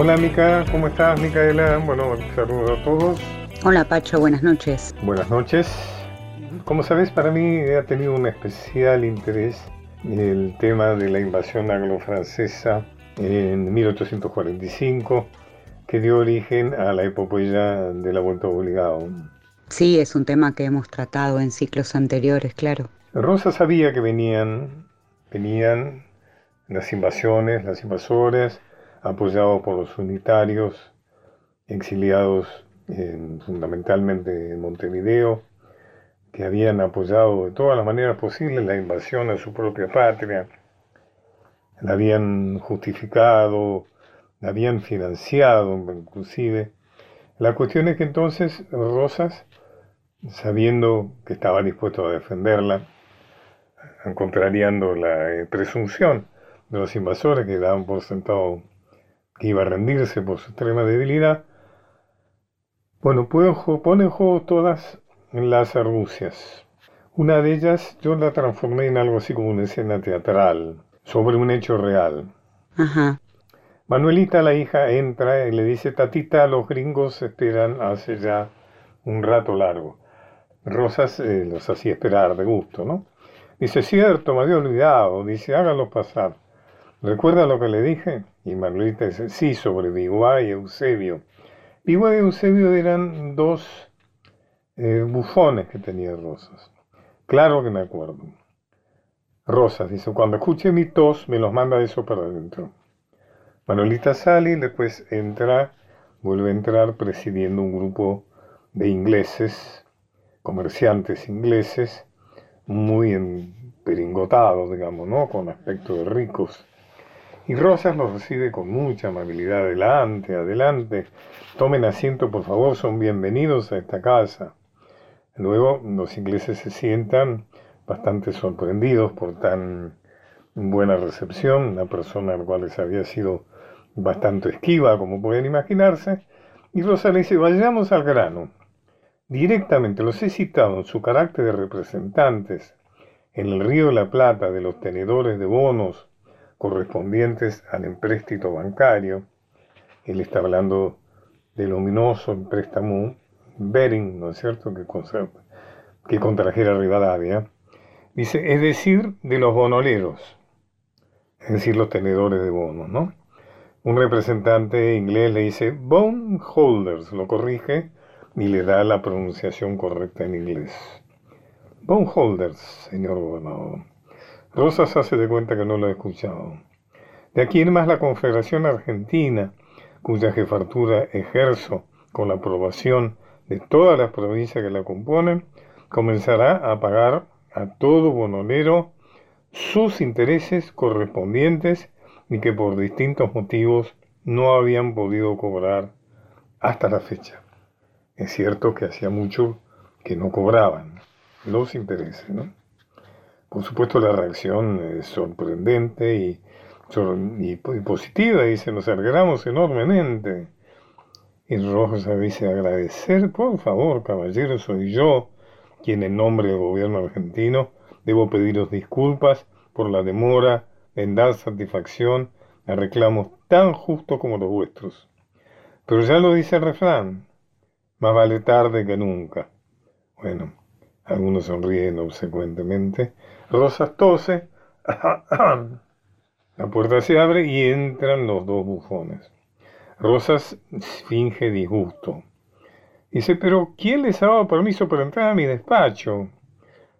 Hola Mica, ¿cómo estás Micaela? Bueno, saludos a todos. Hola Pacho, buenas noches. Buenas noches. Como sabes, para mí ha tenido un especial interés el tema de la invasión anglo-francesa en 1845, que dio origen a la epopeya de la Vuelta Obligado. Sí, es un tema que hemos tratado en ciclos anteriores, claro. Rosa sabía que venían, venían las invasiones, las invasoras, apoyados por los unitarios, exiliados fundamentalmente en Montevideo, que habían apoyado de todas las maneras posibles la invasión a su propia patria, la habían justificado, la habían financiado inclusive. La cuestión es que entonces Rosas, sabiendo que estaba dispuesto a defenderla, contrariando la presunción de los invasores que daban por sentado que iba a rendirse por su extrema debilidad, bueno, pone en juego todas las argucias. Una de ellas yo la transformé en algo así como una escena teatral, sobre un hecho real. Ajá. Manuelita, la hija, entra y le dice, tatita, los gringos esperan hace ya un rato largo. Rosas eh, los hacía esperar de gusto, ¿no? Dice, cierto, me había olvidado. Dice, háganlos pasar. ¿Recuerda lo que le dije? Y Manuelita dice, sí, sobre Biguá y Eusebio. Biguá y Eusebio eran dos eh, bufones que tenía Rosas. Claro que me acuerdo. Rosas dice, cuando escuche mi tos, me los manda eso para adentro. Manuelita sale y después entra, vuelve a entrar presidiendo un grupo de ingleses, comerciantes ingleses, muy emperingotados, digamos, ¿no? Con aspecto de ricos y Rosas los recibe con mucha amabilidad. Adelante, adelante. Tomen asiento, por favor, son bienvenidos a esta casa. Luego los ingleses se sientan bastante sorprendidos por tan buena recepción, una persona al cual les había sido bastante esquiva, como pueden imaginarse, y Rosa le dice, vayamos al grano. Directamente los he citado en su carácter de representantes en el Río de la Plata de los tenedores de bonos correspondientes al empréstito bancario. Él está hablando del ominoso préstamo Bering, ¿no es cierto?, que, que contrajera Rivadavia. Dice, es decir, de los bonoleros, es decir, los tenedores de bonos, ¿no? Un representante inglés le dice bondholders, lo corrige y le da la pronunciación correcta en inglés. Bondholders, señor gobernador. Rosas hace de cuenta que no lo ha escuchado. De aquí en más la Confederación Argentina, cuya jefatura ejerzo con la aprobación de todas las provincias que la componen, comenzará a pagar a todo bonolero sus intereses correspondientes y que por distintos motivos no habían podido cobrar hasta la fecha. Es cierto que hacía mucho que no cobraban los intereses, ¿no? Por supuesto la reacción es sorprendente y, y, positiva, dice, nos alegramos enormemente. Y Rosa dice, agradecer, por favor, caballero, soy yo quien en nombre del gobierno argentino debo pediros disculpas por la demora en dar satisfacción a reclamos tan justos como los vuestros. Pero ya lo dice el refrán, más vale tarde que nunca. Bueno, algunos sonríen obsecuentemente, Rosas tose, la puerta se abre y entran los dos bufones. Rosas finge disgusto. Dice, pero ¿quién les ha dado permiso para entrar a mi despacho?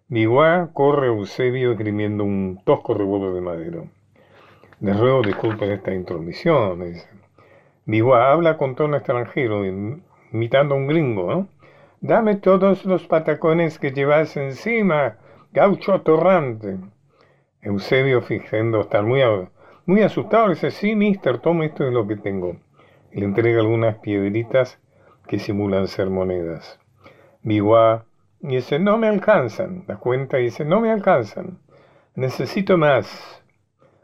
Biguá corre a Eusebio esgrimiendo un tosco revólver de madera. Les ruego disculpen esta intromisión, dice. Biguá habla con tono extranjero, imitando a un gringo. Dame todos los patacones que llevas encima, gaucho atorrante. Eusebio, fingiendo estar muy, muy asustado, le dice, sí, mister, toma esto de lo que tengo. Y le entrega algunas piedritas que simulan ser monedas. Biguá dice, no me alcanzan. La cuenta dice, no me alcanzan. Necesito más.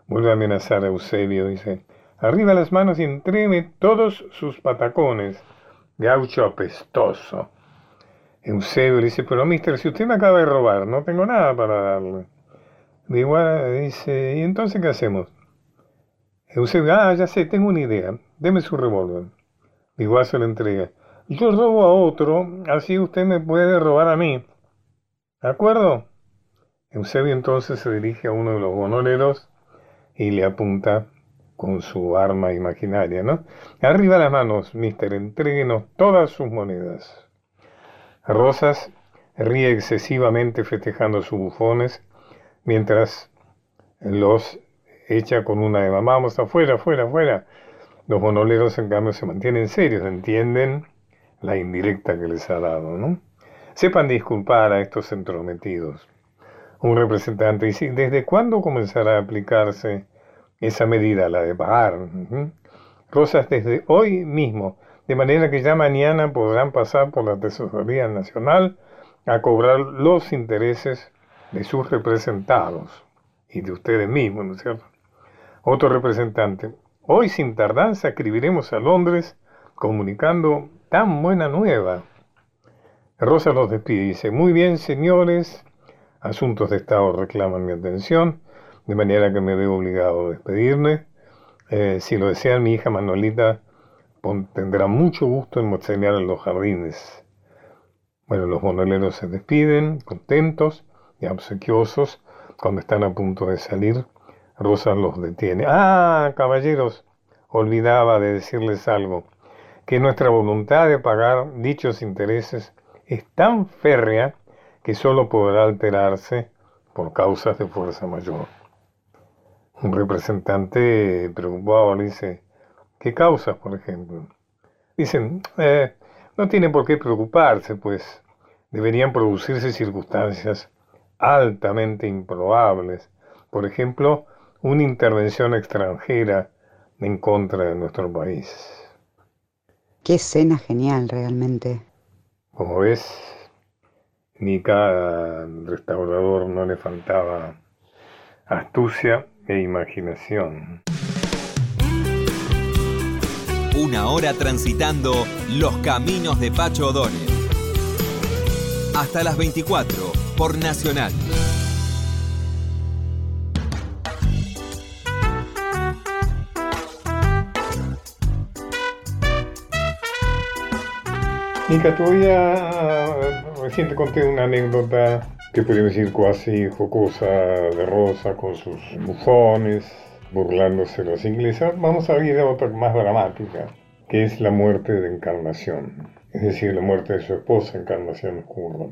Vuelve a amenazar a Eusebio, dice, arriba las manos y entréme todos sus patacones. Gaucho apestoso. Eusebio le dice, pero mister, si usted me acaba de robar, no tengo nada para darle. igual dice, ¿y entonces qué hacemos? Eusebio, ah, ya sé, tengo una idea. Deme su revólver. Igual se lo entrega. Yo robo a otro, así usted me puede robar a mí. ¿De acuerdo? Eusebio entonces se dirige a uno de los bonoleros y le apunta con su arma imaginaria, ¿no? Arriba las manos, mister, entréguenos todas sus monedas. Rosas ríe excesivamente festejando sus bufones, mientras los echa con una de vamos afuera, afuera, afuera. Los monoleros, en cambio, se mantienen serios, entienden la indirecta que les ha dado, ¿no? Sepan disculpar a estos entrometidos. Un representante dice, ¿desde cuándo comenzará a aplicarse esa medida, la de pagar? Rosas desde hoy mismo, de manera que ya mañana podrán pasar por la Tesorería Nacional a cobrar los intereses de sus representados y de ustedes mismos, ¿no es cierto? Otro representante, hoy sin tardanza escribiremos a Londres comunicando tan buena nueva. Rosa los despide y dice, muy bien señores, asuntos de Estado reclaman mi atención, de manera que me veo obligado a despedirme. Eh, si lo desean, mi hija Manolita tendrá mucho gusto en mostrar en los jardines. Bueno, los monoleros se despiden, contentos y obsequiosos. Cuando están a punto de salir, Rosa los detiene. Ah, caballeros, olvidaba de decirles algo, que nuestra voluntad de pagar dichos intereses es tan férrea que solo podrá alterarse por causas de fuerza mayor. Un representante preocupado le dice, ¿qué causas, por ejemplo? Dicen, eh, no tiene por qué preocuparse, pues deberían producirse circunstancias altamente improbables. Por ejemplo, una intervención extranjera en contra de nuestro país. Qué escena genial realmente. Como ves, ni cada restaurador no le faltaba astucia e imaginación. Una hora transitando los caminos de Pacho O'Donnell. Hasta las 24 por Nacional. Mica, te voy a... Recién te conté una anécdota que podemos decir cuasi jocosa de Rosa con sus bufones, burlándose los ingleses. Vamos a ir a otra más dramática, que es la muerte de Encarnación, es decir, la muerte de su esposa Encarnación Oscuro.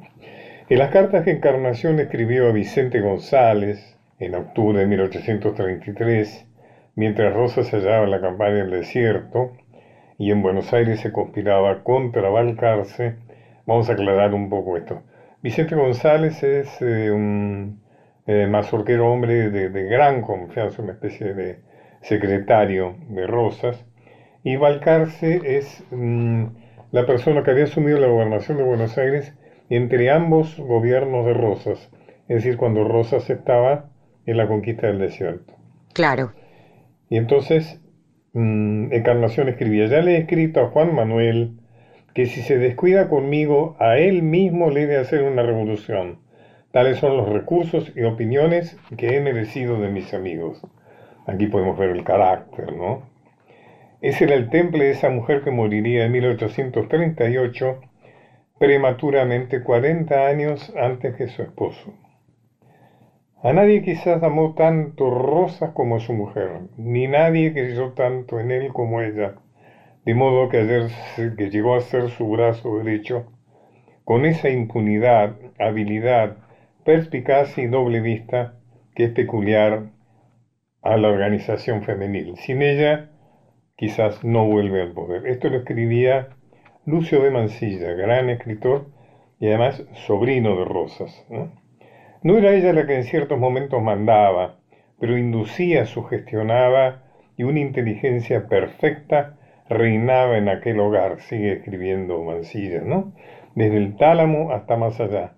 En las cartas que Encarnación escribió a Vicente González en octubre de 1833, mientras Rosa se hallaba en la campaña del desierto y en Buenos Aires se conspiraba contra Balcarce, vamos a aclarar un poco esto. Vicente González es eh, un eh, mazorquero hombre de, gran confianza, una especie de secretario de Rosas, y Balcarce es mm, la persona que había asumido la gobernación de Buenos Aires entre ambos gobiernos de Rosas, es decir, cuando Rosas estaba en la conquista del desierto. Claro. Y entonces mmm, Encarnación escribía, ya le he escrito a Juan Manuel que si se descuida conmigo, a él mismo le he de hacer una revolución. Tales son los recursos y opiniones que he merecido de mis amigos. Aquí podemos ver el carácter, ¿no? Ese era el temple de esa mujer que moriría en 1838 prematuramente 40 años antes que su esposo. A nadie quizás amó tanto Rosas como a su mujer, ni nadie creyó tanto en él como ella, de modo que que llegó a ser su brazo derecho, con esa impunidad, habilidad, perspicacia y doble vista que es peculiar a la organización femenil. Sin ella, quizás no vuelve al poder. Esto lo escribía Lucio de Mansilla, gran escritor y además sobrino de Rosas. ¿no? era ella la que en ciertos momentos mandaba, pero inducía, sugestionaba y una inteligencia perfecta reinaba en aquel hogar, sigue escribiendo Mansilla, ¿no? Desde el tálamo hasta más allá,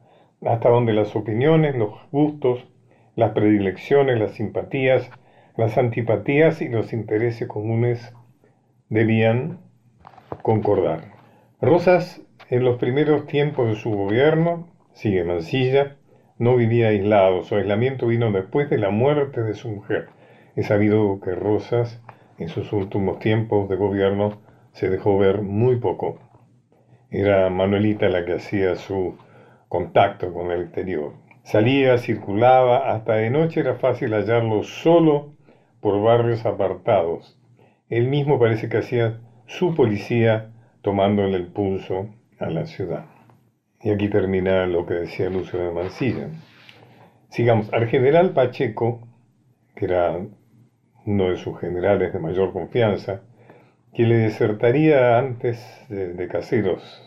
hasta donde las opiniones, los gustos, las predilecciones, las simpatías, las antipatías y los intereses comunes debían concordar. Rosas, en los primeros tiempos de su gobierno, sigue Mansilla, no vivía aislado. Su aislamiento vino después de la muerte de su mujer. He sabido que Rosas En sus últimos tiempos de gobierno se dejó ver muy poco. Era Manuelita la que hacía su contacto con el exterior. Salía, circulaba, hasta de noche era fácil hallarlo solo por barrios apartados. Él mismo parece que hacía su policía tomándole el pulso a la ciudad. Y aquí termina lo que decía Lucio de Mancilla. Sigamos, al general Pacheco, que era uno de sus generales de mayor confianza, que le desertaría antes de, Caseros,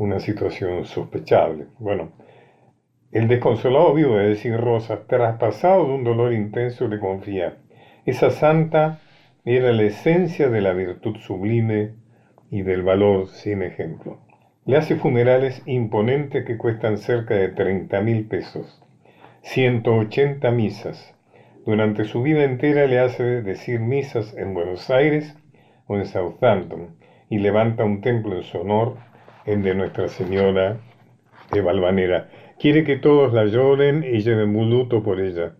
una situación sospechable. Bueno, el desconsolado vivo de decir Rosa, traspasado de un dolor intenso, le confía, esa santa era la esencia de la virtud sublime y del valor sin ejemplo. Le hace funerales imponentes que cuestan cerca de 30 mil pesos, 180 misas. Durante su vida entera le hace decir misas en Buenos Aires o en Southampton y levanta un templo en su honor, el de Nuestra Señora de Valvanera. Quiere que todos la lloren y lleven un luto por ella.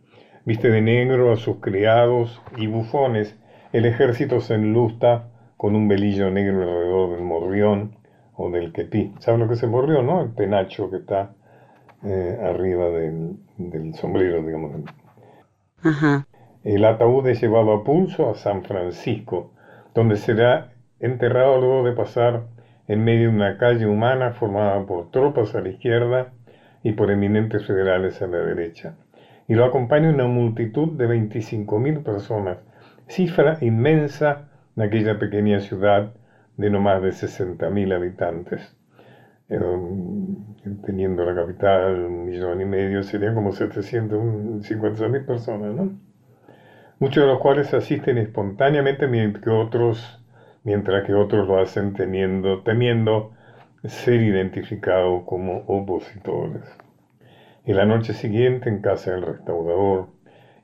Viste de negro a sus criados y bufones. El ejército se enlusta con un velillo negro alrededor del morrión o del quepí. ¿Sabes lo que es el morrión, no? El penacho que está eh, arriba del, sombrero, digamos. Ajá. El ataúd es llevado a pulso a San Francisco, donde será enterrado luego de pasar en medio de una calle humana formada por tropas a la izquierda y por eminentes federales a la derecha. Y lo acompaña una multitud de 25.000 personas, cifra inmensa en aquella pequeña ciudad de no más de 60.000 habitantes. teniendo la capital un millón y medio, serían como 750.000 personas, ¿no? Muchos de los cuales asisten espontáneamente mientras que otros, mientras que otros lo hacen teniendo, temiendo ser identificados como opositores. Y la noche siguiente, en casa del restaurador,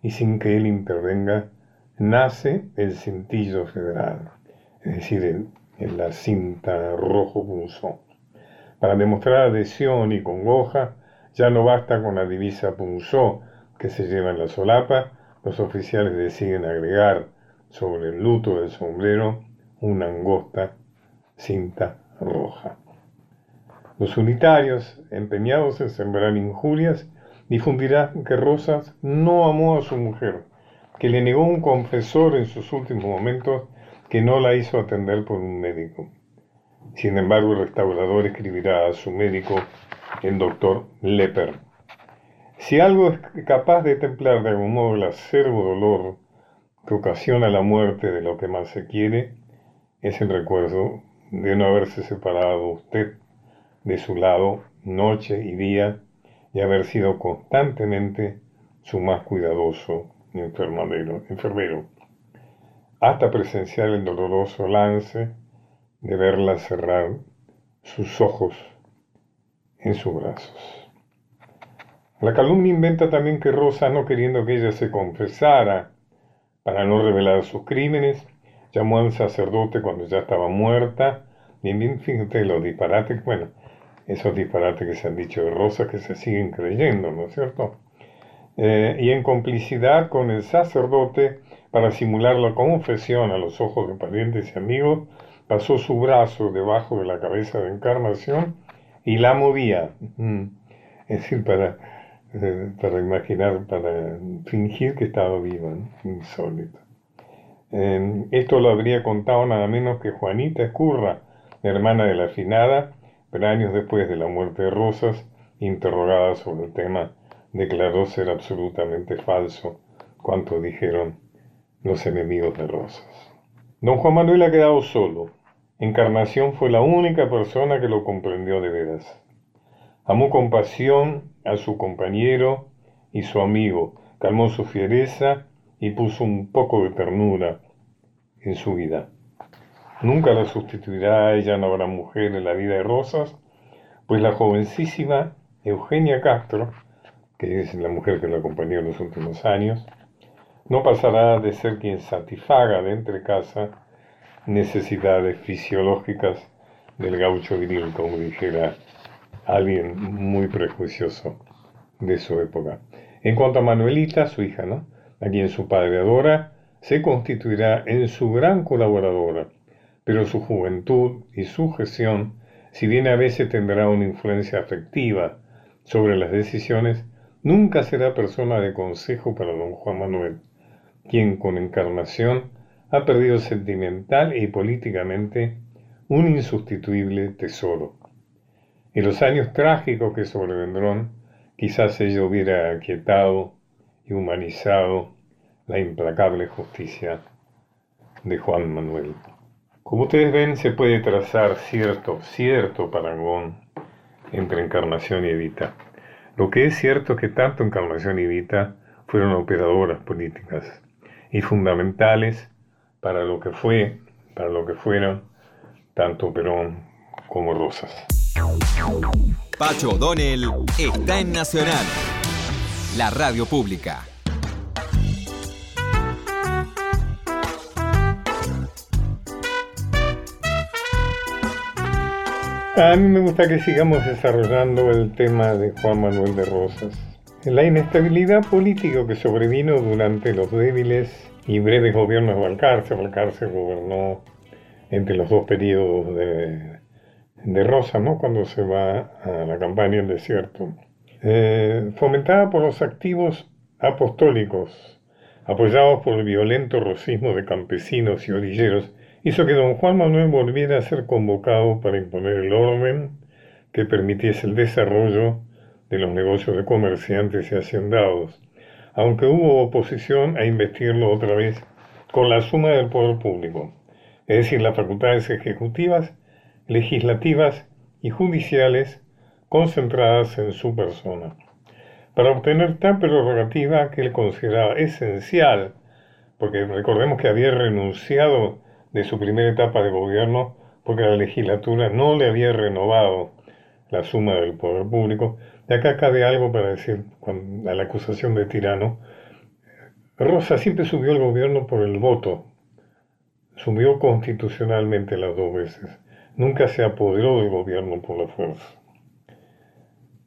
y sin que él intervenga, nace el cintillo federal, es decir, en, la cinta rojo punzón. Para demostrar adhesión y congoja, ya no basta con la divisa punzó que se lleva en la solapa, los oficiales deciden agregar sobre el luto del sombrero una angosta cinta roja. Los unitarios, empeñados en sembrar injurias, difundirán que Rosas no amó a su mujer, que le negó un confesor en sus últimos momentos que no la hizo atender por un médico. Sin embargo, el restaurador escribirá a su médico, el doctor Leper. Si algo es capaz de templar de algún modo el acervo dolor que ocasiona la muerte de lo que más se quiere, es el recuerdo de no haberse separado usted de su lado noche y día y haber sido constantemente su más cuidadoso enfermero, enfermero, hasta presenciar el doloroso lance de verla cerrar sus ojos en sus brazos. La calumnia inventa también que Rosa, no queriendo que ella se confesara para no revelar sus crímenes, llamó al sacerdote cuando ya estaba muerta. Bien, fíjate los disparates, bueno, esos disparates que se han dicho de Rosa que se siguen creyendo, ¿no es cierto? Eh, y en complicidad con el sacerdote, para simular la confesión a los ojos de parientes y amigos, pasó su brazo debajo de la cabeza de Encarnación y la movía. Es decir, para, eh, para imaginar, para fingir que estaba viva, insólito. Esto lo habría contado nada menos que Juanita Escurra, hermana de la afinada, pero años después de la muerte de Rosas, interrogada sobre el tema declaró ser absolutamente falso cuanto dijeron los enemigos de Rosas. Don Juan Manuel ha quedado solo. Encarnación fue la única persona que lo comprendió de veras. Amó con pasión a su compañero y su amigo, calmó su fiereza y puso un poco de ternura en su vida. Nunca la sustituirá, ella no habrá mujer en la vida de Rosas, pues la jovencísima Eugenia Castro que es la mujer que lo acompañó en los últimos años, no pasará de ser quien satisfaga de entre casa necesidades fisiológicas del gaucho viril, como dijera alguien muy prejuicioso de su época. En cuanto a Manuelita, su hija, ¿no? A quien su padre adora, se constituirá en su gran colaboradora, pero su juventud y su gestión, si bien a veces tendrá una influencia afectiva sobre las decisiones, nunca será persona de consejo para don Juan Manuel, quien con encarnación ha perdido sentimental y políticamente un insustituible tesoro. En los años trágicos que sobrevendrán, quizás ella hubiera aquietado y humanizado la implacable justicia de Juan Manuel. Como ustedes ven, se puede trazar cierto, cierto parangón entre Encarnación y Evita. Lo que es cierto es que tanto Encarnación y Evita fueron operadoras políticas y fundamentales para lo que fue, para lo que fueron tanto Perón como Rosas. Pacho O'Donnell está en Nacional, la radio pública. A mí me gusta que sigamos desarrollando el tema de Juan Manuel de Rosas. La inestabilidad política que sobrevino durante los débiles y breves gobiernos de Balcarce. Balcarce gobernó entre los dos periodos de, de Rosa, ¿no? cuando se va a la campaña en desierto. Eh, fomentada por los activos apostólicos, apoyados por el violento rosismo de campesinos y orilleros, hizo que don Juan Manuel volviera a ser convocado para imponer el orden que permitiese el desarrollo de los negocios de comerciantes y haciendados, aunque hubo oposición a investirlo otra vez con la suma del poder público, es decir, las facultades ejecutivas, legislativas y judiciales concentradas en su persona, para obtener tal prerrogativa que él consideraba esencial, porque recordemos que había renunciado de su primera etapa de gobierno porque la legislatura no le había renovado la suma del poder público. De acá cabe algo para decir a la acusación de tirano. Rosa siempre subió el gobierno por el voto, subió constitucionalmente las dos veces, nunca se apoderó del gobierno por la fuerza.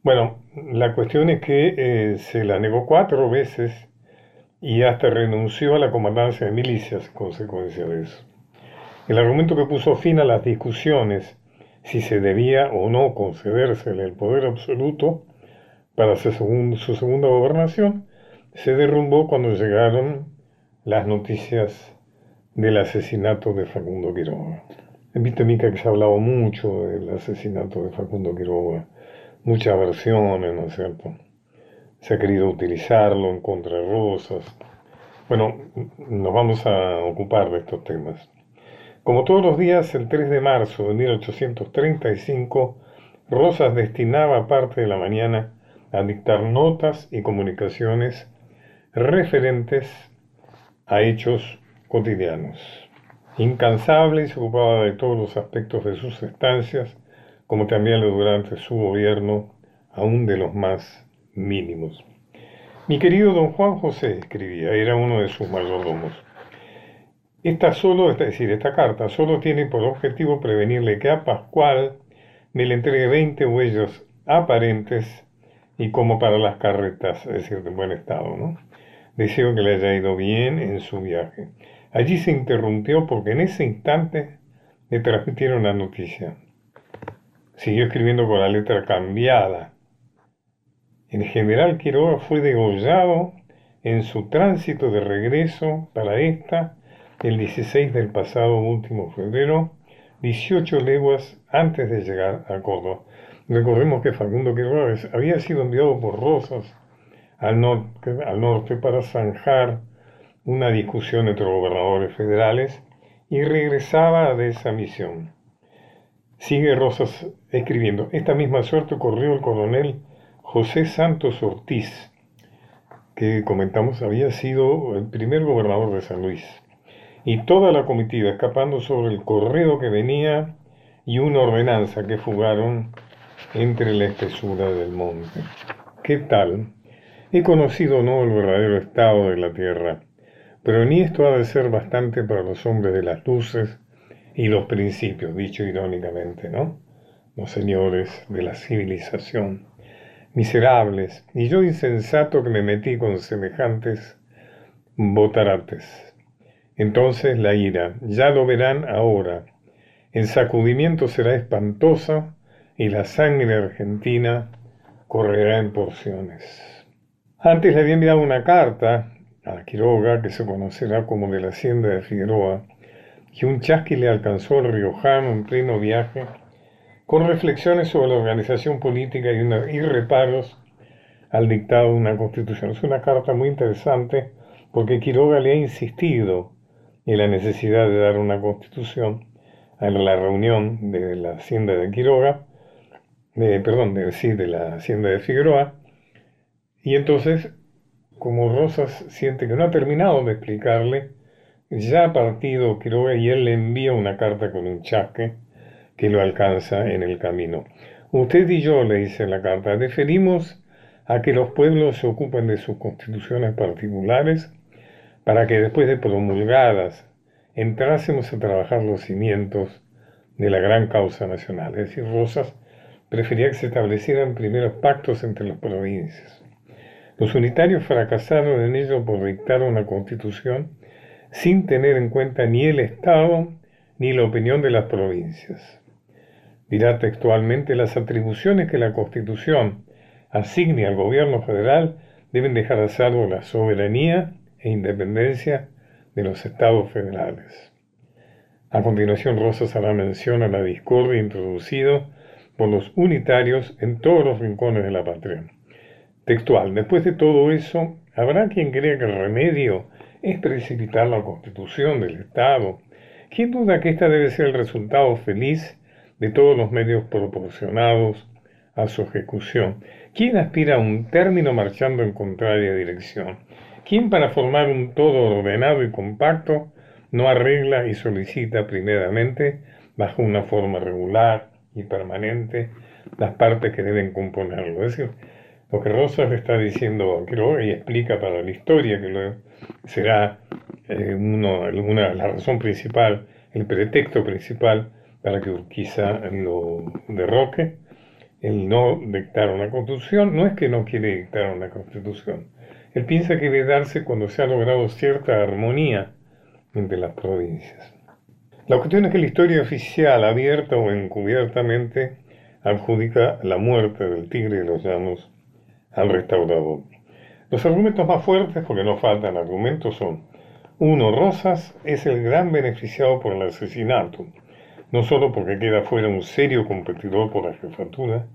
Bueno, la cuestión es que eh, se la negó cuatro veces y hasta renunció a la comandancia de milicias consecuencia de eso. El argumento que puso fin a las discusiones si se debía o no concedérsele el poder absoluto para su, segunda gobernación se derrumbó cuando llegaron las noticias del asesinato de Facundo Quiroga. Viste, Mica, que se ha hablado mucho del asesinato de Facundo Quiroga, muchas versiones, ¿no es cierto? Se ha querido utilizarlo en contra de Rosas. Bueno, nos vamos a ocupar de estos temas. Como todos los días, el 3 de marzo de 1835, Rosas destinaba parte de la mañana a dictar notas y comunicaciones referentes a hechos cotidianos. Incansable y se ocupaba de todos los aspectos de sus estancias, como también durante su gobierno, aún de los más mínimos. Mi querido don Juan José, escribía, era uno de sus mayordomos. Esta solo, es decir, esta carta solo tiene por objetivo prevenirle que a Pascual me le entregue 20 huellos aparentes y como para las carretas, es decir, de buen estado, ¿no? Deseo que le haya ido bien en su viaje. Allí se interrumpió porque en ese instante le transmitieron la noticia. Siguió escribiendo con la letra cambiada. El general Quiroga fue degollado en su tránsito de regreso para esta el 16 del pasado último febrero, 18 leguas antes de llegar a Córdoba. Recordemos que Facundo Quiroga había sido enviado por Rosas al norte, al norte para zanjar una discusión entre gobernadores federales y regresaba de esa misión. Sigue Rosas escribiendo, esta misma suerte ocurrió el coronel José Santos Ortiz, que comentamos había sido el primer gobernador de San Luis y toda la comitiva escapando sobre el correo que venía y una ordenanza que fugaron entre la espesura del monte. ¿Qué tal? He conocido no el verdadero estado de la tierra, pero ni esto ha de ser bastante para los hombres de las luces y los principios, dicho irónicamente, ¿no? Los señores de la civilización, miserables, y yo insensato que me metí con semejantes botarates Entonces la ira, ya lo verán ahora. El sacudimiento será espantoso y la sangre argentina correrá en porciones. Antes le había enviado una carta a Quiroga, que se conocerá como de la hacienda de Figueroa, que un chasqui le alcanzó al riojano en pleno viaje, con reflexiones sobre la organización política y, una, y reparos al dictado de una constitución. Es una carta muy interesante porque Quiroga le ha insistido en la necesidad de dar una constitución a la reunión de la hacienda de Quiroga, de, perdón, de, sí, de la hacienda de Figueroa, y entonces, como Rosas siente que no ha terminado de explicarle, ya partido Quiroga y él le envía una carta con un chasque que lo alcanza en el camino. Usted y yo, le dice la carta, deferimos a que los pueblos se ocupen de sus constituciones particulares para que después de promulgadas entrásemos a trabajar los cimientos de la gran causa nacional. Es decir, Rosas prefería que se establecieran primeros pactos entre las provincias. Los unitarios fracasaron en ello por dictar una constitución sin tener en cuenta ni el Estado ni la opinión de las provincias. Dirá textualmente, las atribuciones que la Constitución asigne al gobierno federal deben dejar a salvo la soberanía e independencia de los estados federales. A continuación, Rosas hará mención a la discordia introducida por los unitarios en todos los rincones de la patria. Textual, después de todo eso, habrá quien crea que el remedio es precipitar la constitución del Estado. ¿Quién duda que esta debe ser el resultado feliz de todos los medios proporcionados a su ejecución? ¿Quién aspira a un término marchando en contraria dirección? ¿Quién para formar un todo ordenado y compacto no arregla y solicita primeramente, bajo una forma regular y permanente, las partes que deben componerlo? Es decir, lo que Rosas está diciendo, creo, y explica para la historia, que será eh, uno, la razón principal, el pretexto principal para que Urquiza lo derroque, el no dictar una constitución, no es que no quiere dictar una constitución, él piensa que debe darse cuando se ha logrado cierta armonía entre las provincias. La cuestión es que la historia oficial, abierta o encubiertamente, adjudica la muerte del tigre de los llanos al restaurador. Los argumentos más fuertes, porque no faltan argumentos, son uno, Rosas es el gran beneficiado por el asesinato, no solo porque queda fuera un serio competidor por la jefatura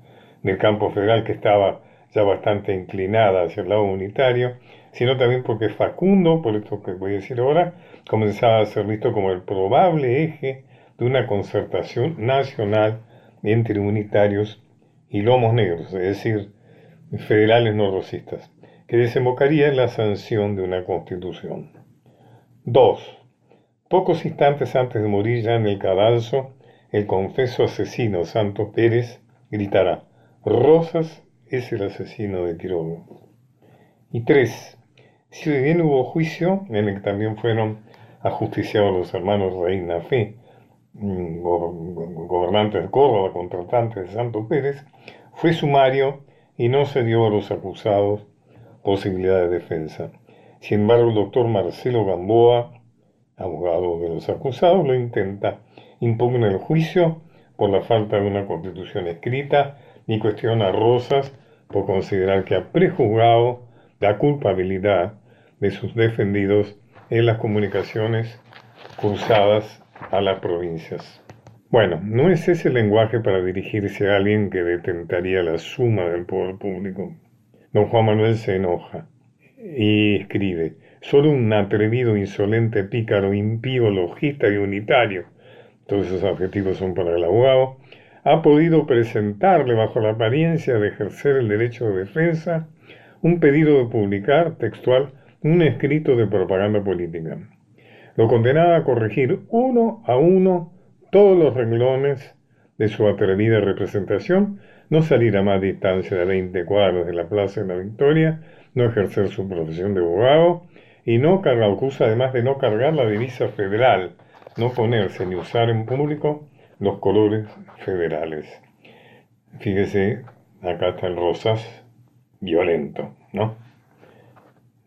del campo federal que estaba ya bastante inclinada hacia el lado unitario, sino también porque Facundo, por esto que voy a decir ahora, comenzaba a ser visto como el probable eje de una concertación nacional entre unitarios y lomos negros, es decir, federales no rosistas, que desembocaría en la sanción de una constitución. 2. Pocos instantes antes de morir ya en el cadalso, el confeso asesino Santos Pérez gritará, Rosas es el asesino de Quiroga. Y tres, si bien hubo juicio en el que también fueron ajusticiados los hermanos Reina Fe, mm, gobernantes de Córdoba, contratantes de Santo Pérez, fue sumario y no se dio a los acusados posibilidad de defensa. Sin embargo, el doctor Marcelo Gamboa, abogado de los acusados, lo intenta. Impugna el juicio por la falta de una constitución escrita ni cuestiona a Rosas por considerar que ha prejuzgado la culpabilidad de sus defendidos en las comunicaciones cruzadas a las provincias. Bueno, no es ese lenguaje para dirigirse a alguien que detentaría la suma del poder público. Don Juan Manuel se enoja y escribe, solo un atrevido, insolente, pícaro, impío, logista y unitario, todos esos adjetivos son para el abogado, ha podido presentarle bajo la apariencia de ejercer el derecho de defensa un pedido de publicar textual un escrito de propaganda política. Lo condenaba a corregir uno a uno todos los renglones de su atrevida representación, no salir a más distancia de 20 cuadros de la Plaza de la Victoria, no ejercer su profesión de abogado y no cargar, acusa además de no cargar la divisa federal, no ponerse ni usar en público los colores federales. Fíjese, acá está el rosas violento, ¿no?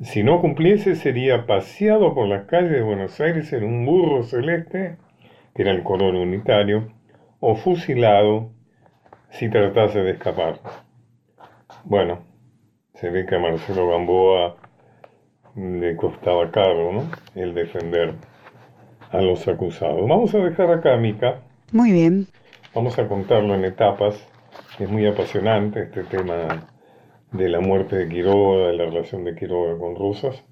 Si no cumpliese, sería paseado por las calles de Buenos Aires en un burro celeste, era el color unitario, o fusilado si tratase de escapar. Bueno, se ve que a Marcelo Gamboa le costaba caro, ¿no? El defender a los acusados. Vamos a dejar acá, Mica. Muy bien. Vamos a contarlo en etapas. Es muy apasionante este tema de la muerte de Quiroga, de la relación de Quiroga con Rusas.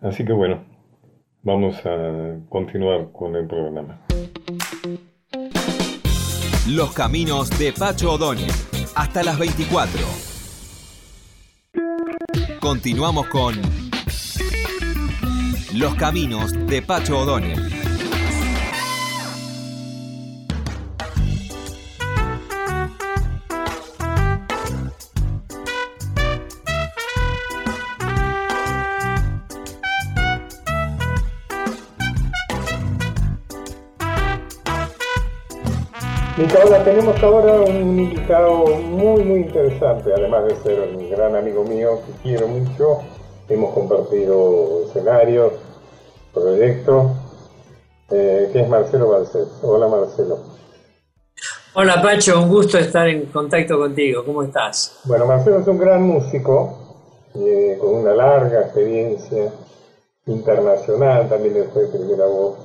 Así que bueno, vamos a continuar con el programa. Los caminos de Pacho O'Donnell. Hasta las 24. Continuamos con Los caminos de Pacho O'Donnell. Tenemos ahora un invitado muy, muy interesante, además de ser un gran amigo mío que quiero mucho. Hemos compartido escenarios, proyectos, eh, que es Marcelo Balcet. Hola, Marcelo. Hola, Pacho, un gusto estar en contacto contigo. ¿Cómo estás? Bueno, Marcelo es un gran músico, eh, con una larga experiencia internacional, también fue primera voz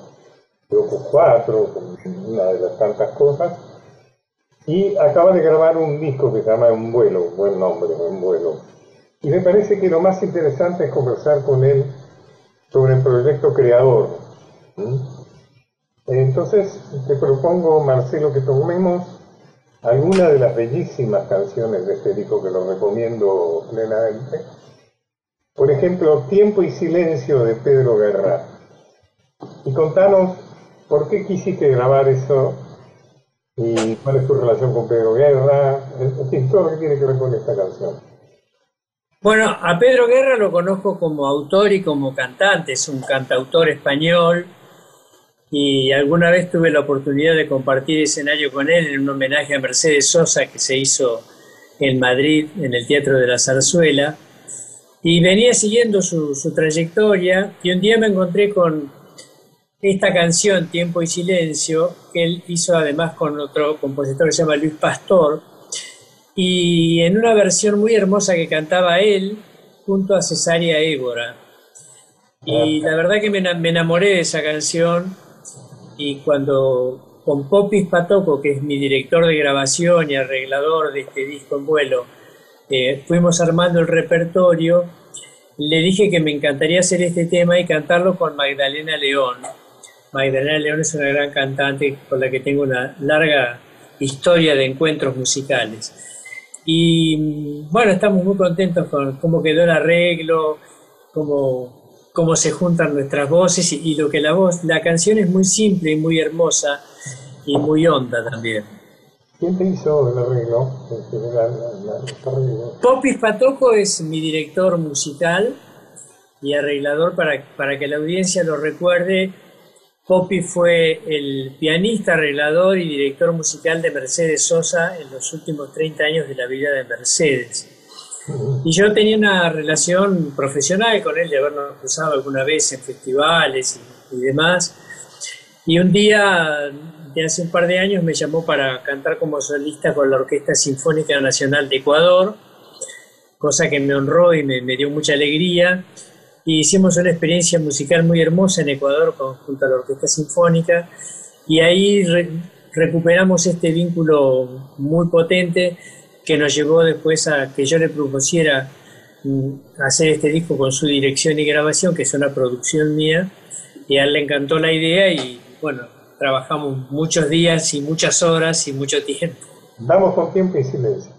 de Opus 4, una de las tantas cosas. Y acaba de grabar un disco que se llama Un vuelo, buen nombre, Un vuelo. Y me parece que lo más interesante es conversar con él sobre el proyecto creador. Entonces te propongo, Marcelo, que tomemos alguna de las bellísimas canciones de este disco que lo recomiendo plenamente. Por ejemplo, Tiempo y Silencio de Pedro Guerra. Y contanos por qué quisiste grabar eso y cuál es tu relación con Pedro Guerra, en fin, todo lo que tiene que ver con esta canción. Bueno, a Pedro Guerra lo conozco como autor y como cantante, es un cantautor español y alguna vez tuve la oportunidad de compartir escenario con él en un homenaje a Mercedes Sosa que se hizo en Madrid, en el Teatro de la Zarzuela, y venía siguiendo su, su trayectoria y un día me encontré con esta canción, Tiempo y Silencio, que él hizo además con otro compositor que se llama Luis Pastor, y en una versión muy hermosa que cantaba él junto a Cesaria Évora. Y la verdad que me, enamoré de esa canción y cuando con Popis Patoco, que es mi director de grabación y arreglador de este disco en vuelo, eh, fuimos armando el repertorio, le dije que me encantaría hacer este tema y cantarlo con Magdalena León Magdalena León es una gran cantante con la que tengo una larga historia de encuentros musicales. Y bueno, estamos muy contentos con cómo quedó el arreglo, cómo, cómo se juntan nuestras voces y, lo que la voz, la canción es muy simple y muy hermosa y muy honda también. ¿Quién te hizo el arreglo? Popis Patojo es mi director musical y arreglador para, para que la audiencia lo recuerde Poppy fue el pianista, arreglador y director musical de Mercedes Sosa en los últimos 30 años de la vida de Mercedes. Y yo tenía una relación profesional con él, de habernos cruzado alguna vez en festivales y, demás. Y un día, de hace un par de años, me llamó para cantar como solista con la Orquesta Sinfónica Nacional de Ecuador, cosa que me honró y me, me dio mucha alegría y hicimos una experiencia musical muy hermosa en Ecuador junto a la Orquesta Sinfónica y ahí recuperamos este vínculo muy potente que nos llevó después a que yo le propusiera mm, hacer este disco con su dirección y grabación, que es una producción mía, y a él le encantó la idea y bueno, trabajamos muchos días y muchas horas y mucho tiempo. Vamos con tiempo y silencio.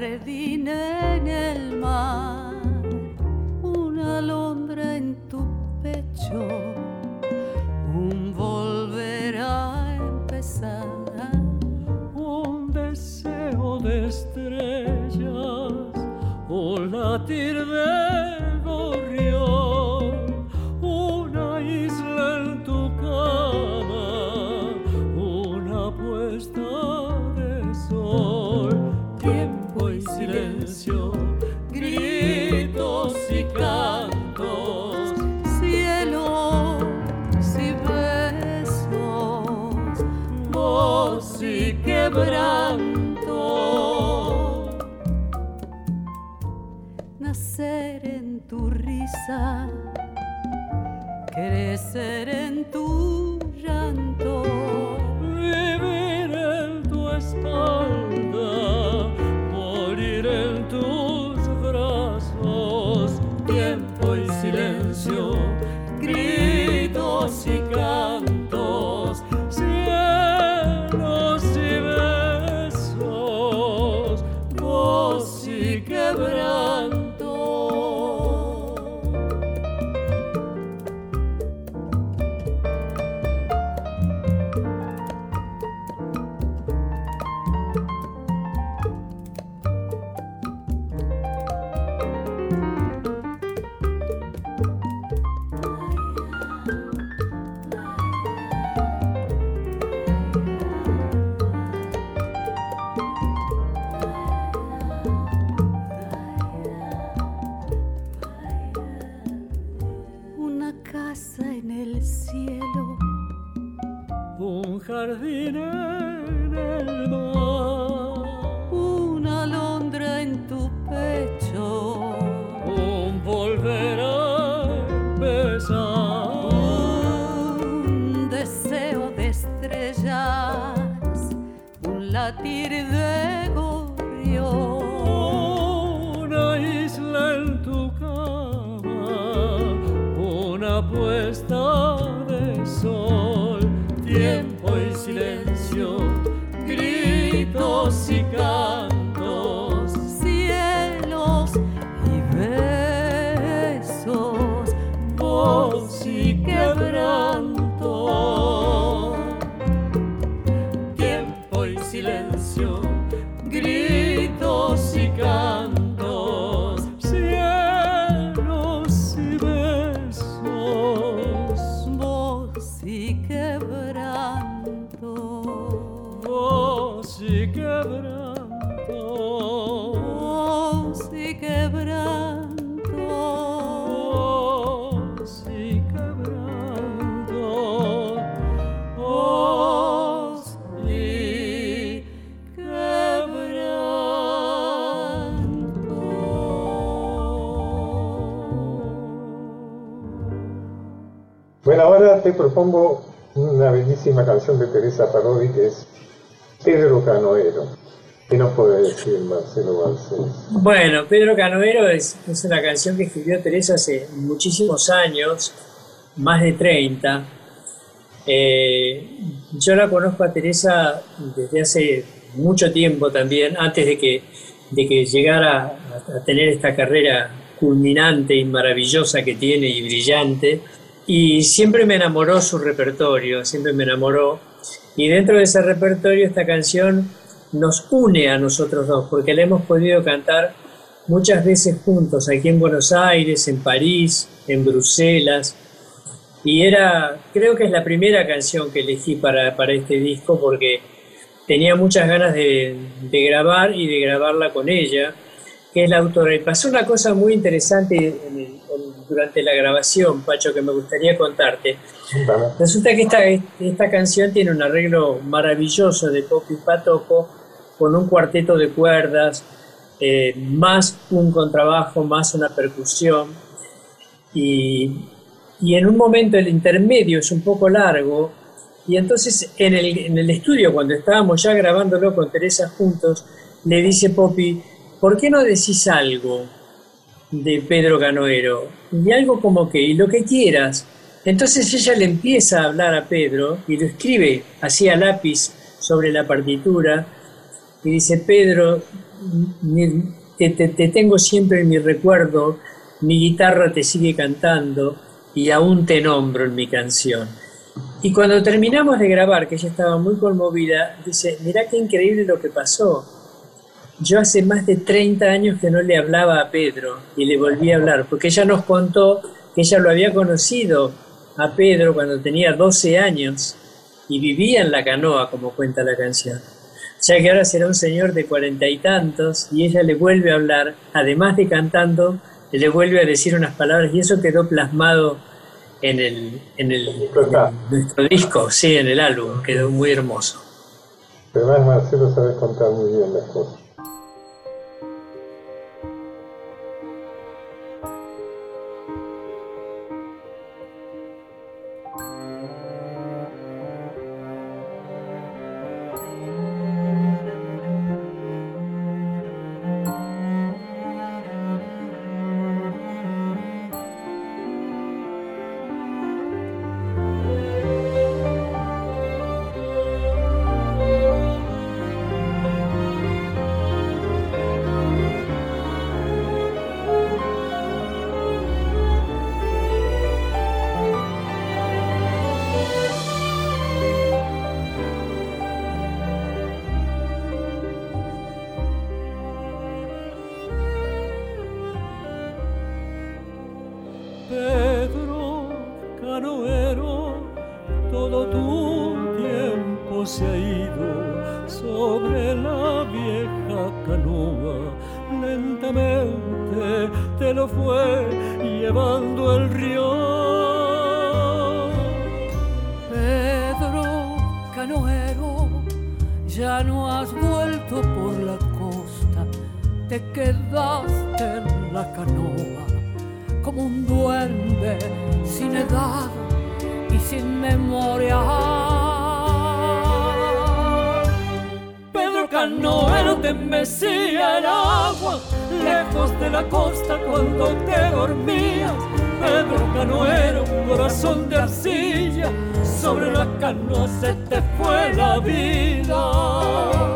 jardín en el mar, una alondra en tu pecho, un volver a empezar, un deseo de estrellas, un latir de gorrión, una isla en tu cama, una puesta. latir de bellísima canción de Teresa Parodi que es Pedro Canoero. ¿Qué nos puede decir Marcelo Balcells? Bueno, Pedro Canoero es, es, una canción que escribió Teresa hace muchísimos años, más de 30. Eh, yo la conozco a Teresa desde hace mucho tiempo también, antes de que, de que llegara a tener esta carrera culminante y maravillosa que tiene y brillante. Y siempre me enamoró su repertorio, siempre me enamoró. Y dentro de ese repertorio esta canción nos une a nosotros dos, porque la hemos podido cantar muchas veces juntos, aquí en Buenos Aires, en París, en Bruselas. Y era, creo que es la primera canción que elegí para, para este disco porque tenía muchas ganas de, de grabar y de grabarla con ella que es la autora. Y pasó una cosa muy interesante durante la grabación, Pacho, que me gustaría contarte. Resulta que esta, esta canción tiene un arreglo maravilloso de Popi Patoco, con un cuarteto de cuerdas, eh, más un contrabajo, más una percusión. Y, y, en un momento el intermedio es un poco largo. Y entonces en el, en el estudio, cuando estábamos ya grabándolo con Teresa juntos, le dice Poppy, ¿por qué no decís algo de Pedro Canoero? Y algo como que, y lo que quieras. Entonces ella le empieza a hablar a Pedro y lo escribe así a lápiz sobre la partitura y dice, Pedro, te, te tengo siempre en mi recuerdo, mi guitarra te sigue cantando y aún te nombro en mi canción. Y cuando terminamos de grabar, que ella estaba muy conmovida, dice, mirá qué increíble lo que pasó yo hace más de 30 años que no le hablaba a Pedro y le volví a hablar, porque ella nos contó que ella lo había conocido a Pedro cuando tenía 12 años y vivía en la canoa, como cuenta la canción. O sea que ahora será un señor de cuarenta y tantos y ella le vuelve a hablar, además de cantando, le vuelve a decir unas palabras y eso quedó plasmado en el, en el nuestro disco, sí, en el álbum, quedó muy hermoso. Además, Marcelo, sabes contar muy bien las cosas. verano te mecía el agua, lejos de la costa cuando te dormías. El verano era un corazón de arcilla, sobre la canoa se te fue la vida.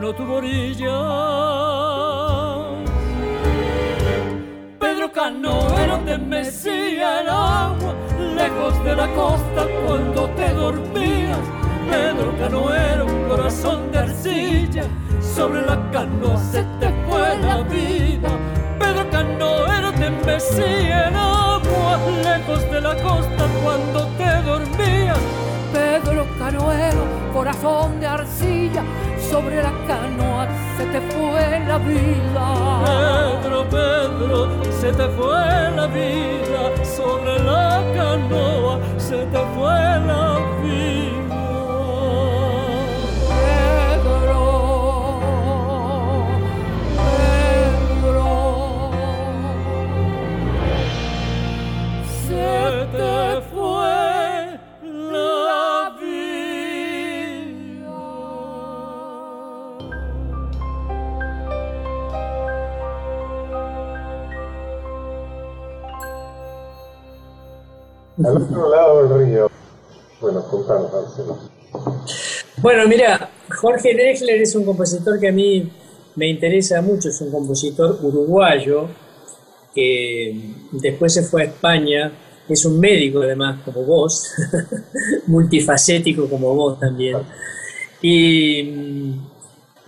no tuvo. Pedro Cano era donde mecía el agua, lejos de la costa cuando te dormías. Pedro Cano era un corazón de arcilla, sobre la canoa se te fue la vida. Pedro Cano era donde mecía el agua, lejos de la costa cuando te dormías. Corazón de arcilla, sobre la canoa se te fue la vida. Pedro, Pedro, se te fue la vida, sobre la canoa se te fue la vida. Otro lado del río. Bueno, contanos, Marcelo. Bueno, mira, Jorge Drexler es un compositor que a mí me interesa mucho, es un compositor uruguayo que después se fue a España, es un médico además como vos, multifacético como vos también. Y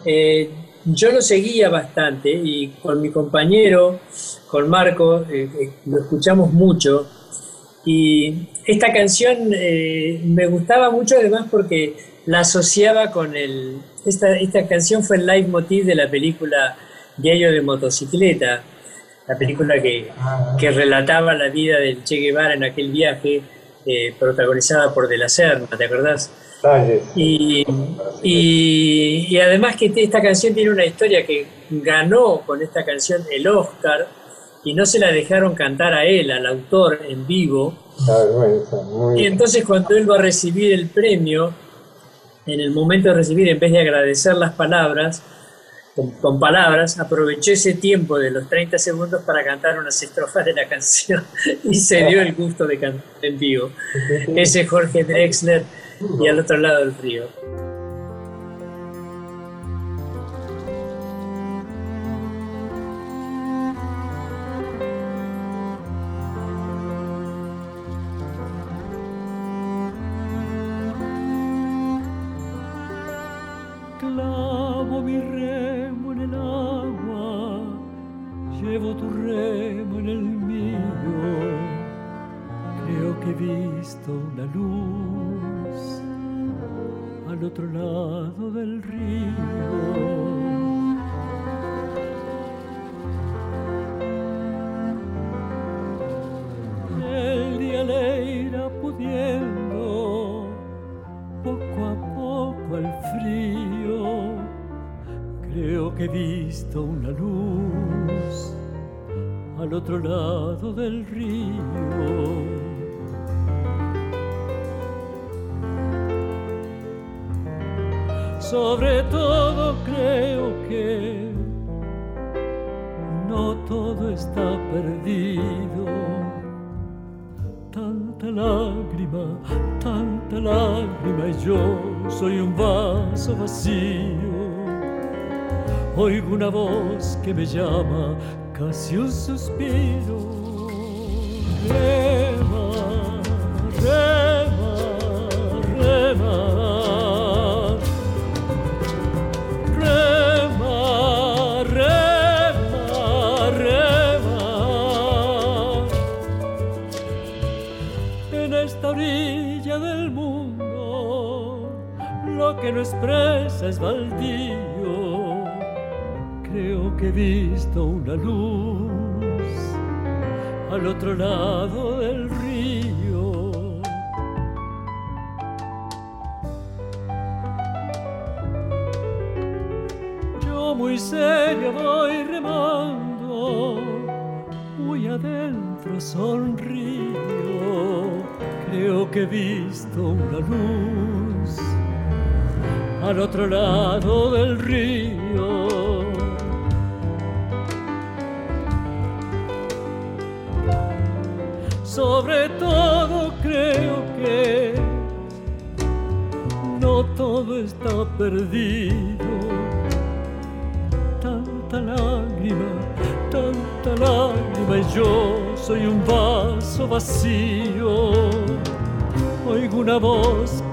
eh, yo lo seguía bastante y con mi compañero, con Marco, eh, eh, lo escuchamos mucho y esta canción eh, me gustaba mucho además porque la asociaba con el... Esta, esta canción fue el leitmotiv de la película Diario de Motocicleta, la película que, que relataba la vida del Che Guevara en aquel viaje, eh, protagonizada por De la Serna, ¿te acordás? Y, y, y, además que esta canción tiene una historia que ganó con esta canción el Oscar y no se la dejaron cantar a él, al autor, en vivo. Y entonces cuando él va a recibir el premio, en el momento de recibir, en vez de agradecer las palabras, con, palabras, aprovechó ese tiempo de los 30 segundos para cantar unas estrofas de la canción y se dio el gusto de cantar en vivo. Ese Jorge Drexler y al otro lado del río.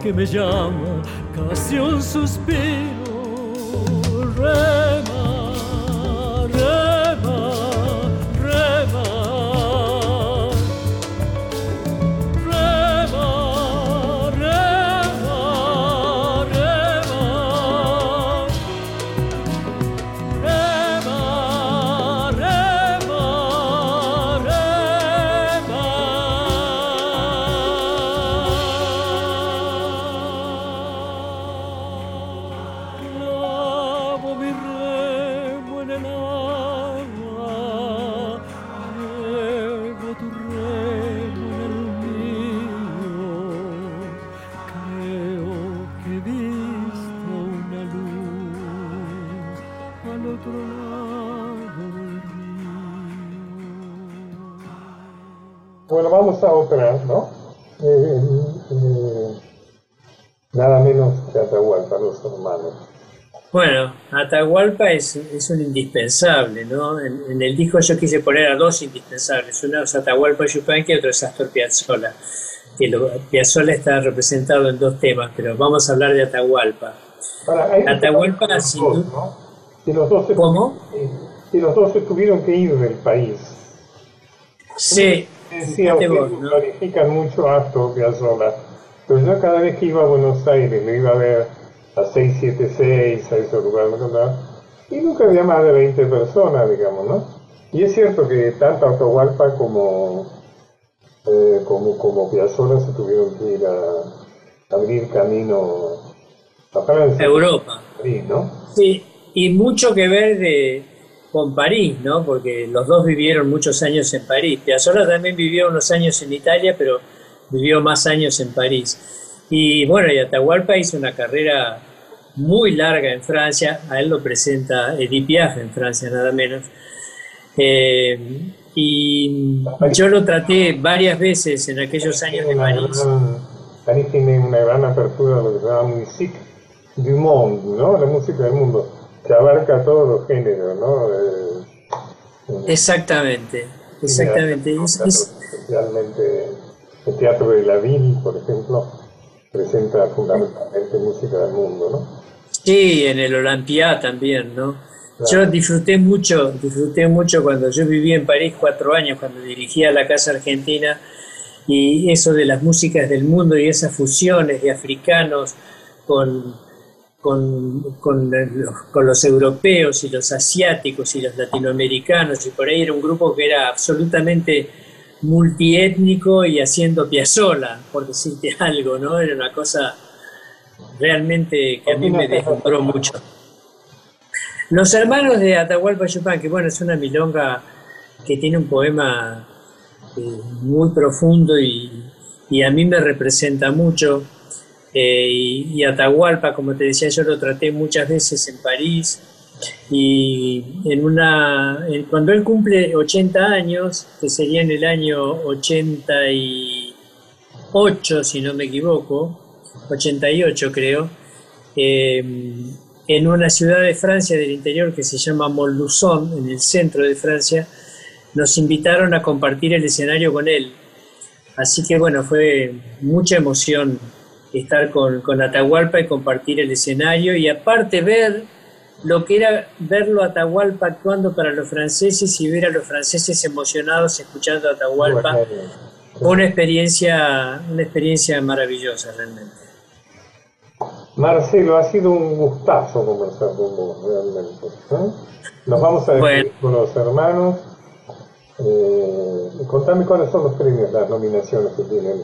Que me llama, casi un suspiro. Vamos a otra, ¿no? Eh, eh, nada menos que Atahualpa, los hermanos. Bueno, Atahualpa es, es un indispensable, ¿no? En, el disco yo quise poner a dos indispensables, uno es Atahualpa Yupanqui y otro es Astor Piazzolla. Que lo, Piazzolla está representado en dos temas, pero vamos a hablar de Atahualpa. Atahualpa, sin duda. ¿Cómo? Y los dos se tuvieron que ir del país. Sí, decía que glorifican mucho a Astor Piazzolla, pero yo cada vez que iba a Buenos Aires, lo iba a ver a 676, a esos lugares, y nunca había más de 20 personas, digamos, ¿no? Y es cierto que tanto Atahualpa como, eh, como, como Piazzolla se tuvieron que ir a, abrir camino a Francia. Europa. ¿no? Sí, y mucho que ver de, con París, ¿no? Porque los dos vivieron muchos años en París. Piazzolla también vivió unos años en Italia, pero vivió más años en París. Y bueno, y Atahualpa hizo una carrera muy larga en Francia, a él lo presenta Edith Piaf en Francia, nada menos. Eh, y yo lo traté varias veces en aquellos años de París. París tiene una gran apertura a lo que se llama musique du monde, ¿no? La música del mundo, que abarca todos los géneros, ¿no? Eh, exactamente, exactamente. especialmente el Teatro de la por ejemplo, presenta fundamentalmente música del mundo, ¿no? Sí, en el Olympia también, ¿no? Yo disfruté mucho, disfruté mucho cuando yo viví en París cuatro años, cuando dirigía la Casa Argentina, y eso de las músicas del mundo y esas fusiones de africanos con, con, con, con, los europeos y los asiáticos y los latinoamericanos, y por ahí era un grupo que era absolutamente multiétnico y haciendo piazola, por decirte algo, ¿no? Era una cosa realmente que a mí me deslumbró mucho. Los hermanos de Atahualpa Yupan, que bueno, es una milonga que tiene un poema eh, muy profundo y, a mí me representa mucho. Eh, y, Atahualpa, como te decía, yo lo traté muchas veces en París. Y en una, cuando él cumple 80 años, que sería en el año 88, si no me equivoco, 88 creo, eh, en una ciudad de Francia del interior que se llama Montluçon, en el centro de Francia, nos invitaron a compartir el escenario con él. Así que bueno, fue mucha emoción estar con, con Atahualpa y compartir el escenario y aparte ver lo que era verlo Atahualpa actuando para los franceses y ver a los franceses emocionados escuchando a Atahualpa. Una experiencia, una experiencia maravillosa realmente. Marcelo, ha sido un gustazo conversar con vos, realmente. ¿eh? Nos vamos a despedir con los hermanos. Eh, contame cuáles son los premios, las nominaciones que tienen.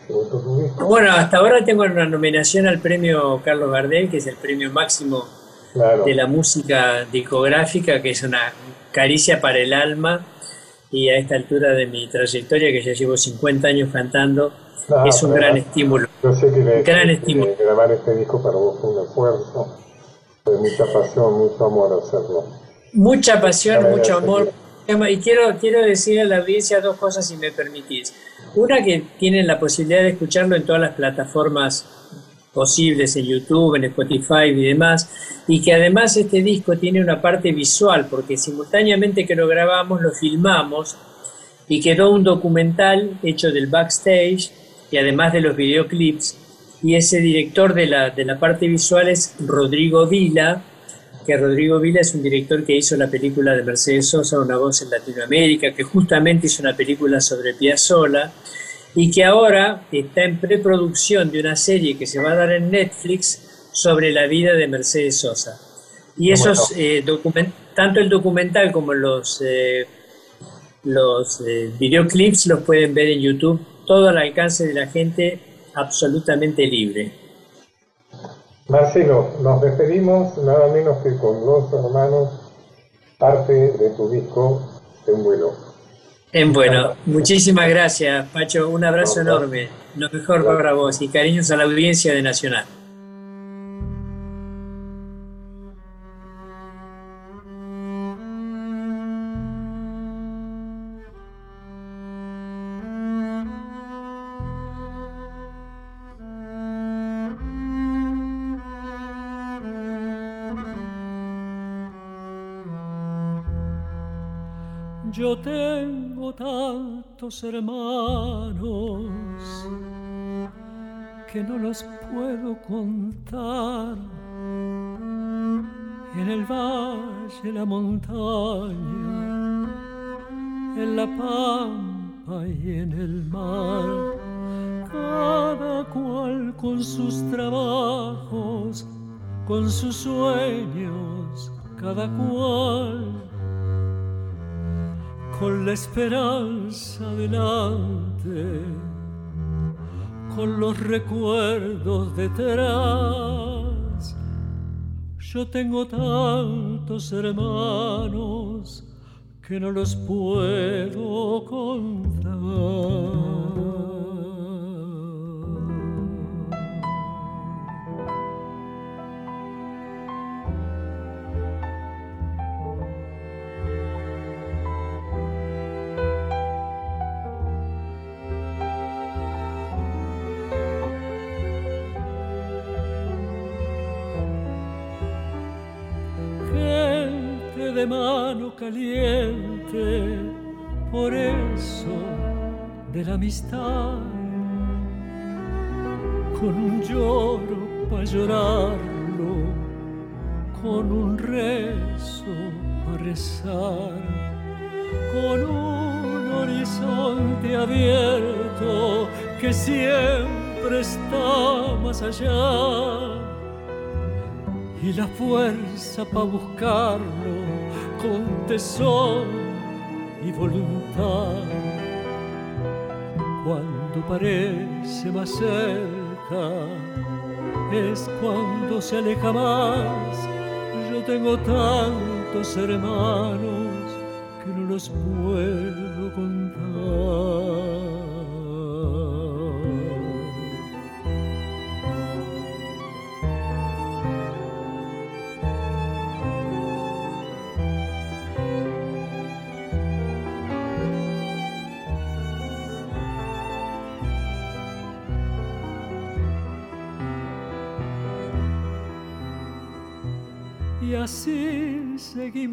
Bueno, hasta ahora tengo una nominación al premio Carlos Gardel, que es el premio máximo de la música discográfica, que es una caricia para el alma. Y a esta altura de mi trayectoria, que ya llevo 50 años cantando, es un gran estímulo. Yo sé que, gran estímulo. grabar este disco para vos fue un esfuerzo, mucha pasión, mucho amor hacerlo. Mucha pasión, mucho amor. Y quiero, quiero decir a la audiencia dos cosas, si me permitís. Una, que tienen la posibilidad de escucharlo en todas las plataformas posibles, en YouTube, en Spotify y demás, y que además este disco tiene una parte visual, porque simultáneamente que lo grabamos, lo filmamos, y quedó un documental hecho del backstage y además de los videoclips. Y ese director de la, de la parte visual es Rodrigo Vila, que Rodrigo Vila es un director que hizo la película de Mercedes Sosa, Una voz en Latinoamérica, que justamente hizo una película sobre Piazzolla y que ahora está en preproducción de una serie que se va a dar en Netflix sobre la vida de Mercedes Sosa. Y esos eh, tanto el documental como los, eh, los eh, videoclips los pueden ver en YouTube todo al alcance de la gente absolutamente libre. Marcelo, nos despedimos nada menos que con dos hermanos, parte de tu disco En Vuelo. En Vuelo. Muchísimas gracias, Pacho. Un abrazo enorme. Lo mejor para vos y cariños a la audiencia de Nacional. Yo tengo tantos hermanos que no los puedo contar. En el valle, la montaña, en la pampa y en el mar, cada cual con sus trabajos, con sus sueños, cada cual con la esperanza delante, con los recuerdos detrás. Yo tengo tantos hermanos que no los puedo contar. Mano caliente, por eso de la amistad, con un lloro para llorarlo, con un rezo para rezar, con un horizonte abierto que siempre está más allá. Y la fuerza para buscarlo con tesón y voluntad. Cuando parece más cerca es cuando se aleja más. Yo tengo tantos hermanos que no los puedo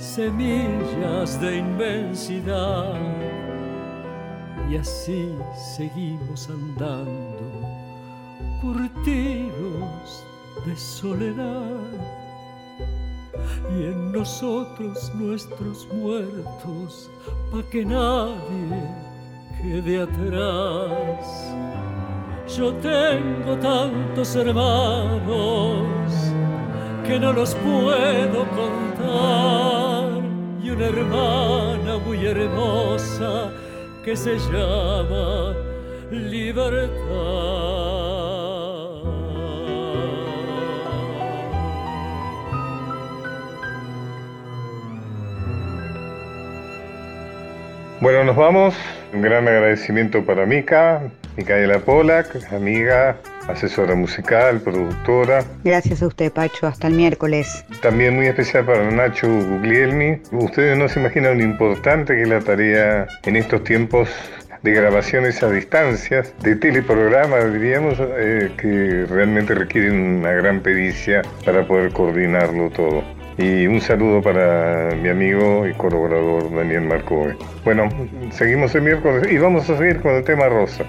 semillas de inmensidad. Y así seguimos andando, curtidos de soledad. Y en nosotros nuestros muertos, pa' que nadie quede atrás. Yo tengo tantos hermanos que no los puedo contar una hermana muy hermosa que se llama libertad. Bueno, nos vamos. Un gran agradecimiento para Mica, Micaela Polak, amiga, asesora musical, productora. Gracias a usted, Pacho. Hasta el miércoles. También muy especial para Nacho Guglielmi. Ustedes no se imaginan lo importante que es la tarea en estos tiempos de grabaciones a distancias, de teleprogramas, diríamos, eh, que realmente requieren una gran pericia para poder coordinarlo todo. Y un saludo para mi amigo y colaborador Daniel Marcove. Bueno, seguimos el miércoles y vamos a seguir con el tema rosas.